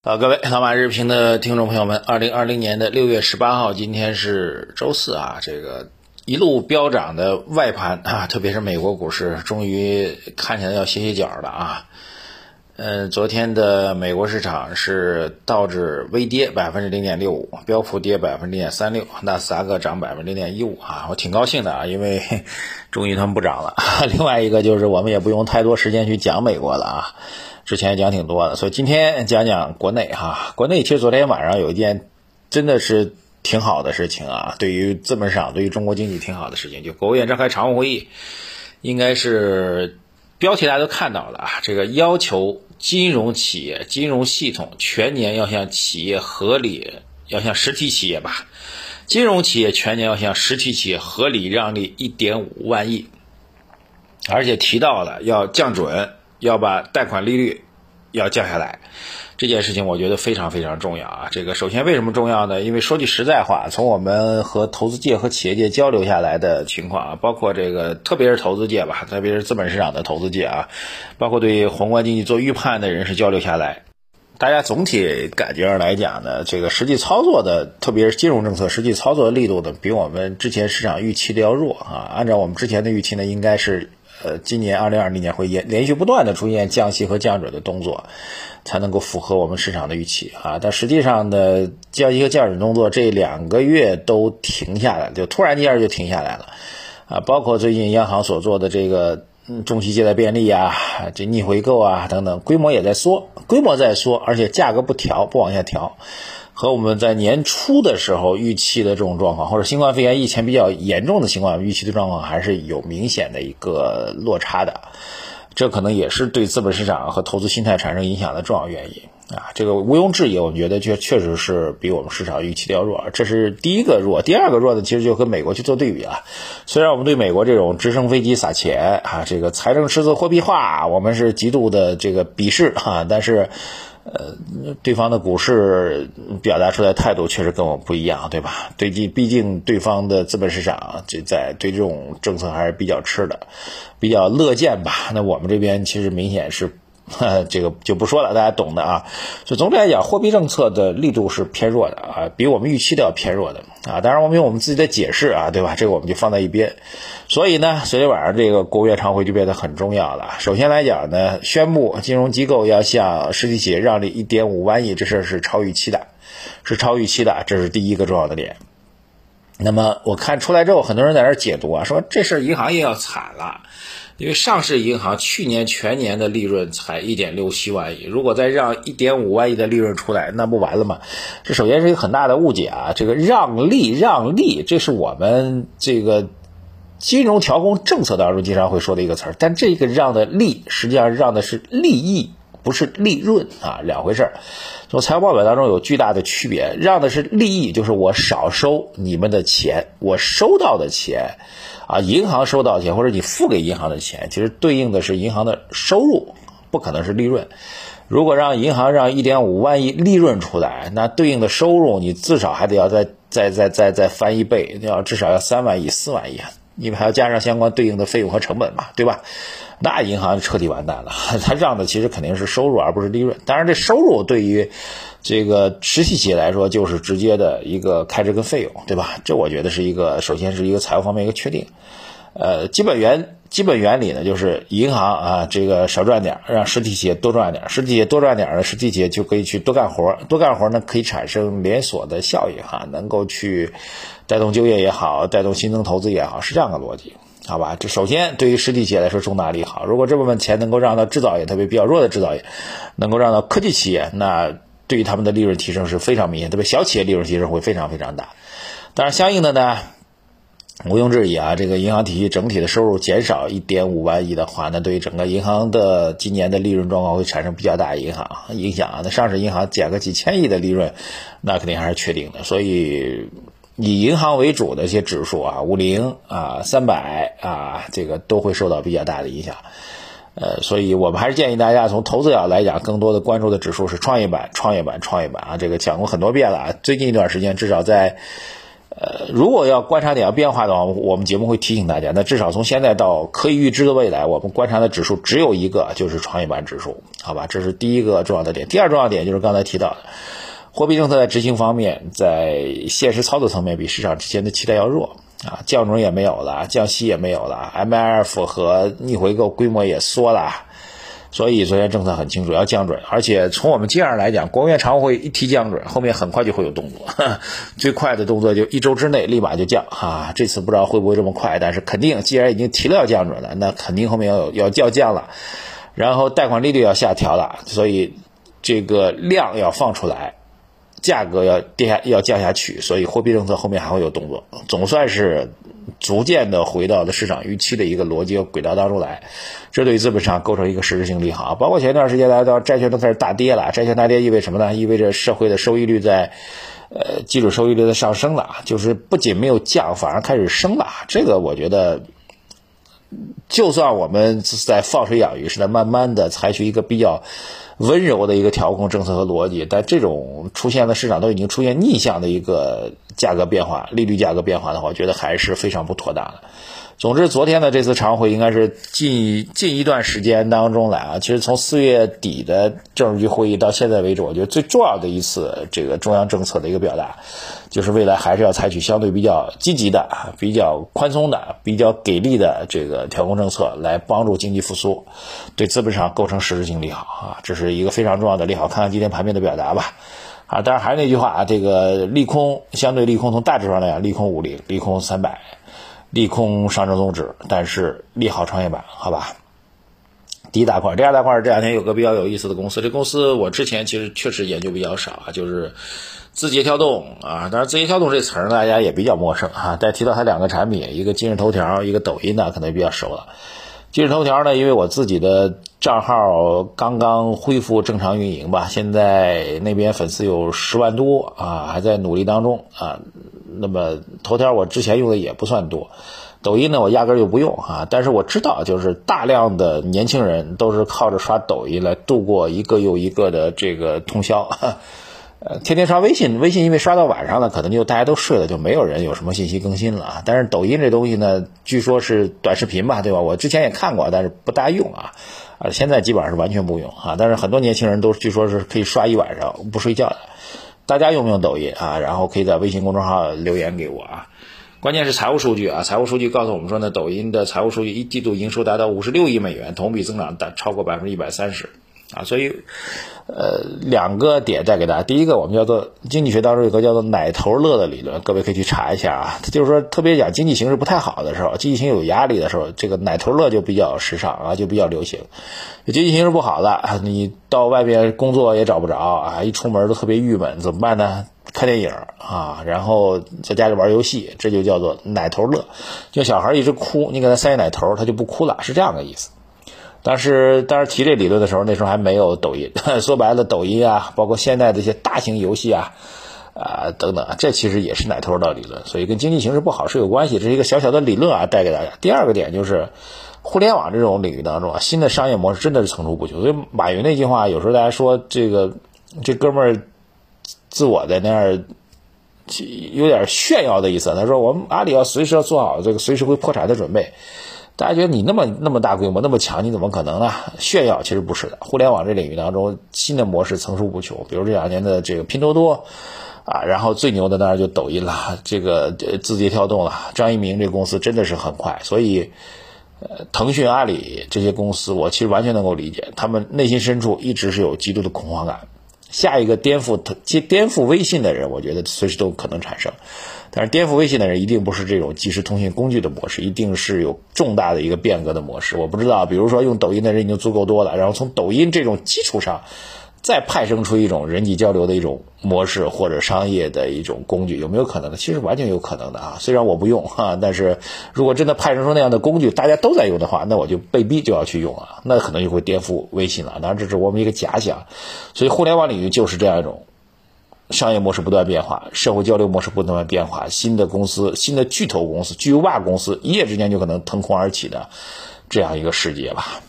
好，各位老马日评的听众朋友们，二零二零年的六月十八号，今天是周四啊，这个一路飙涨的外盘啊，特别是美国股市，终于看起来要歇歇脚了啊。嗯，昨天的美国市场是道指微跌百分之零点六五，标普跌百分之零点三六，纳斯达克涨百分之零点一五啊，我挺高兴的啊，因为终于他们不涨了。另外一个就是我们也不用太多时间去讲美国了啊。之前讲挺多的，所以今天讲讲国内哈。国内其实昨天晚上有一件真的是挺好的事情啊，对于资本市场、对于中国经济挺好的事情，就国务院召开常务会议，应该是标题大家都看到了啊，这个要求金融企业、金融系统全年要向企业合理，要向实体企业吧，金融企业全年要向实体企业合理让利一点五万亿，而且提到了要降准。要把贷款利率要降下来，这件事情我觉得非常非常重要啊！这个首先为什么重要呢？因为说句实在话，从我们和投资界和企业界交流下来的情况啊，包括这个特别是投资界吧，特别是资本市场的投资界啊，包括对宏观经济做预判的人士交流下来，大家总体感觉上来讲呢，这个实际操作的，特别是金融政策实际操作的力度呢，比我们之前市场预期的要弱啊。按照我们之前的预期呢，应该是。呃，今年二零二零年会连连续不断的出现降息和降准的动作，才能够符合我们市场的预期啊。但实际上呢，降息和降准动作这两个月都停下来，就突然间就停下来了啊。包括最近央行所做的这个嗯中期借贷便利啊，这逆回购啊等等，规模也在缩，规模在缩，而且价格不调，不往下调。和我们在年初的时候预期的这种状况，或者新冠肺炎疫情比较严重的情况预期的状况，还是有明显的一个落差的。这可能也是对资本市场和投资心态产生影响的重要原因啊。这个毋庸置疑，我们觉得确确实是比我们市场预期的要弱。这是第一个弱，第二个弱呢，其实就和美国去做对比了。虽然我们对美国这种直升飞机撒钱啊，这个财政赤字货币化，我们是极度的这个鄙视哈，但是。呃，对方的股市表达出来态度确实跟我不一样，对吧？对，毕毕竟对方的资本市场这在对这种政策还是比较吃的，比较乐见吧。那我们这边其实明显是。这个就不说了，大家懂的啊。所以总体来讲，货币政策的力度是偏弱的啊，比我们预期的要偏弱的啊。当然，我们有我们自己的解释啊，对吧？这个我们就放在一边。所以呢，昨天晚上这个国务院常会就变得很重要了。首先来讲呢，宣布金融机构要向实体企业让利一点五万亿，这事儿是超预期的，是超预期的，这是第一个重要的点。那么我看出来之后，很多人在那解读啊，说这事儿银行业要惨了。因为上市银行去年全年的利润才一点六七万亿，如果再让一点五万亿的利润出来，那不完了吗？这首先是一个很大的误解啊！这个让利让利，这是我们这个金融调控政策当中经常会说的一个词儿，但这个让的利实际上让的是利益，不是利润啊，两回事儿。从财务报表当中有巨大的区别，让的是利益，就是我少收你们的钱，我收到的钱。啊，银行收到钱或者你付给银行的钱，其实对应的是银行的收入，不可能是利润。如果让银行让一点五万亿利润出来，那对应的收入你至少还得要再再再再再翻一倍，要至少要三万亿、四万亿，因为还要加上相关对应的费用和成本嘛，对吧？那银行彻底完蛋了。他让的其实肯定是收入而不是利润。当然，这收入对于这个实体企业来说，就是直接的一个开支跟费用，对吧？这我觉得是一个，首先是一个财务方面一个确定。呃，基本原基本原理呢，就是银行啊，这个少赚点，让实体企业多赚点，实体企业多赚点呢，实体企业就可以去多干活，多干活呢可以产生连锁的效应哈，能够去带动就业也好，带动新增投资也好，是这样的逻辑，好吧？这首先对于实体企业来说重大利好，如果这部分钱能够让到制造业，特别比较弱的制造业，能够让到科技企业，那。对于他们的利润提升是非常明显，特别小企业利润提升会非常非常大。当然，相应的呢，毋庸置疑啊，这个银行体系整体的收入减少一点五万亿的话，那对于整个银行的今年的利润状况会产生比较大影响影响啊。那上市银行减个几千亿的利润，那肯定还是确定的。所以，以银行为主的一些指数啊，五零啊、三百啊，这个都会受到比较大的影响。呃，所以我们还是建议大家从投资角来讲，更多的关注的指数是创业板、创业板、创业板啊，这个讲过很多遍了啊。最近一段时间，至少在呃，如果要观察点要变化的话，我们节目会提醒大家。那至少从现在到可以预知的未来，我们观察的指数只有一个，就是创业板指数，好吧？这是第一个重要的点。第二重要点就是刚才提到的，货币政策在执行方面，在现实操作层面比市场之前的期待要弱啊，降准也没有了，降息也没有了，MLF 和逆回购规模也缩了。所以昨天政策很清楚，要降准，而且从我们经验上来讲，国务院常务会一提降准，后面很快就会有动作，最快的动作就一周之内立马就降啊！这次不知道会不会这么快，但是肯定，既然已经提了要降准了，那肯定后面要有要要降了，然后贷款利率要下调了，所以这个量要放出来，价格要跌下要降下去，所以货币政策后面还会有动作，总算是。逐渐的回到了市场预期的一个逻辑和轨道当中来，这对于资本市场构成一个实质性利好。包括前一段时间来到债券都开始大跌了，债券大跌意味什么呢？意味着社会的收益率在，呃，基础收益率在上升了，就是不仅没有降，反而开始升了。这个我觉得，就算我们是在放水养鱼，是在慢慢的采取一个比较。温柔的一个调控政策和逻辑，但这种出现的市场都已经出现逆向的一个价格变化、利率价格变化的话，我觉得还是非常不妥当的。总之，昨天的这次常会应该是近近一段时间当中来啊，其实从四月底的政治局会议到现在为止，我觉得最重要的一次这个中央政策的一个表达，就是未来还是要采取相对比较积极的、比较宽松的、比较给力的这个调控政策，来帮助经济复苏，对资本市场构成实质性利好啊，这是一个非常重要的利好。看看今天盘面的表达吧，啊，当然还是那句话啊，这个利空相对利空从大致上来讲，利空五零，利空三百。利空上证综指，但是利好创业板，好吧。第一大块，第二大块这两天有个比较有意思的公司，这公司我之前其实确实研究比较少啊，就是字节跳动啊。当然，字节跳动这词儿大家也比较陌生哈。但提到它两个产品，一个今日头条，一个抖音呢，可能比较熟了。今日头条呢，因为我自己的账号刚刚恢复正常运营吧，现在那边粉丝有十万多啊，还在努力当中啊。那么头条我之前用的也不算多，抖音呢我压根就不用啊，但是我知道就是大量的年轻人都是靠着刷抖音来度过一个又一个的这个通宵，呃，天天刷微信，微信因为刷到晚上了，可能就大家都睡了，就没有人有什么信息更新了。但是抖音这东西呢，据说是短视频吧，对吧？我之前也看过，但是不大用啊，啊，现在基本上是完全不用啊。但是很多年轻人都据说是可以刷一晚上不睡觉的。大家用不用抖音啊？然后可以在微信公众号留言给我啊。关键是财务数据啊，财务数据告诉我们说呢，抖音的财务数据一季度营收达到五十六亿美元，同比增长达超过百分之一百三十。啊，所以，呃，两个点带给大家。第一个，我们叫做经济学当中有个叫做“奶头乐”的理论，各位可以去查一下啊。就是说，特别讲经济形势不太好的时候，经济形势有压力的时候，这个“奶头乐”就比较时尚啊，就比较流行。经济形势不好了，你到外边工作也找不着啊，一出门都特别郁闷，怎么办呢？看电影啊，然后在家里玩游戏，这就叫做“奶头乐”。就小孩一直哭，你给他塞奶头，他就不哭了，是这样的意思。但是，当时提这理论的时候，那时候还没有抖音。说白了，抖音啊，包括现在这些大型游戏啊，啊等等，这其实也是奶头的理论。所以跟经济形势不好是有关系。这是一个小小的理论啊，带给大家。第二个点就是，互联网这种领域当中啊，新的商业模式真的是层出不穷。所以马云那句话，有时候大家说这个这哥们儿自我在那儿有点炫耀的意思。他说我们阿里要随时要做好这个随时会破产的准备。大家觉得你那么那么大规模那么强，你怎么可能呢？炫耀其实不是的。互联网这领域当中，新的模式层出不穷。比如这两年的这个拼多多，啊，然后最牛的当然就抖音了，这个字节跳动了。张一鸣这公司真的是很快，所以，呃，腾讯、阿里这些公司，我其实完全能够理解，他们内心深处一直是有极度的恐慌感。下一个颠覆颠颠覆微信的人，我觉得随时都可能产生。但是颠覆微信的人一定不是这种即时通讯工具的模式，一定是有重大的一个变革的模式。我不知道，比如说用抖音的人已经足够多了，然后从抖音这种基础上，再派生出一种人际交流的一种模式或者商业的一种工具，有没有可能呢？其实完全有可能的啊！虽然我不用哈，但是如果真的派生出那样的工具，大家都在用的话，那我就被逼就要去用啊，那可能就会颠覆微信了。当然这是我们一个假想，所以互联网领域就是这样一种。商业模式不断变化，社会交流模式不断变化，新的公司、新的巨头公司、巨无霸公司一夜之间就可能腾空而起的这样一个世界吧。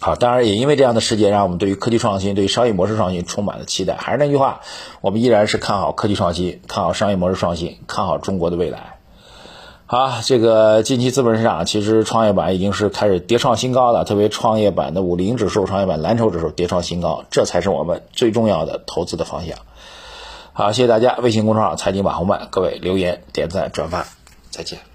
好，当然也因为这样的世界，让我们对于科技创新、对于商业模式创新充满了期待。还是那句话，我们依然是看好科技创新，看好商业模式创新，看好中国的未来。好，这个近期资本市场其实创业板已经是开始跌创新高了，特别创业板的五零指数、创业板蓝筹指数跌创新高，这才是我们最重要的投资的方向。好，谢谢大家，微信公众号财经网红漫，各位留言、点赞、转发，再见。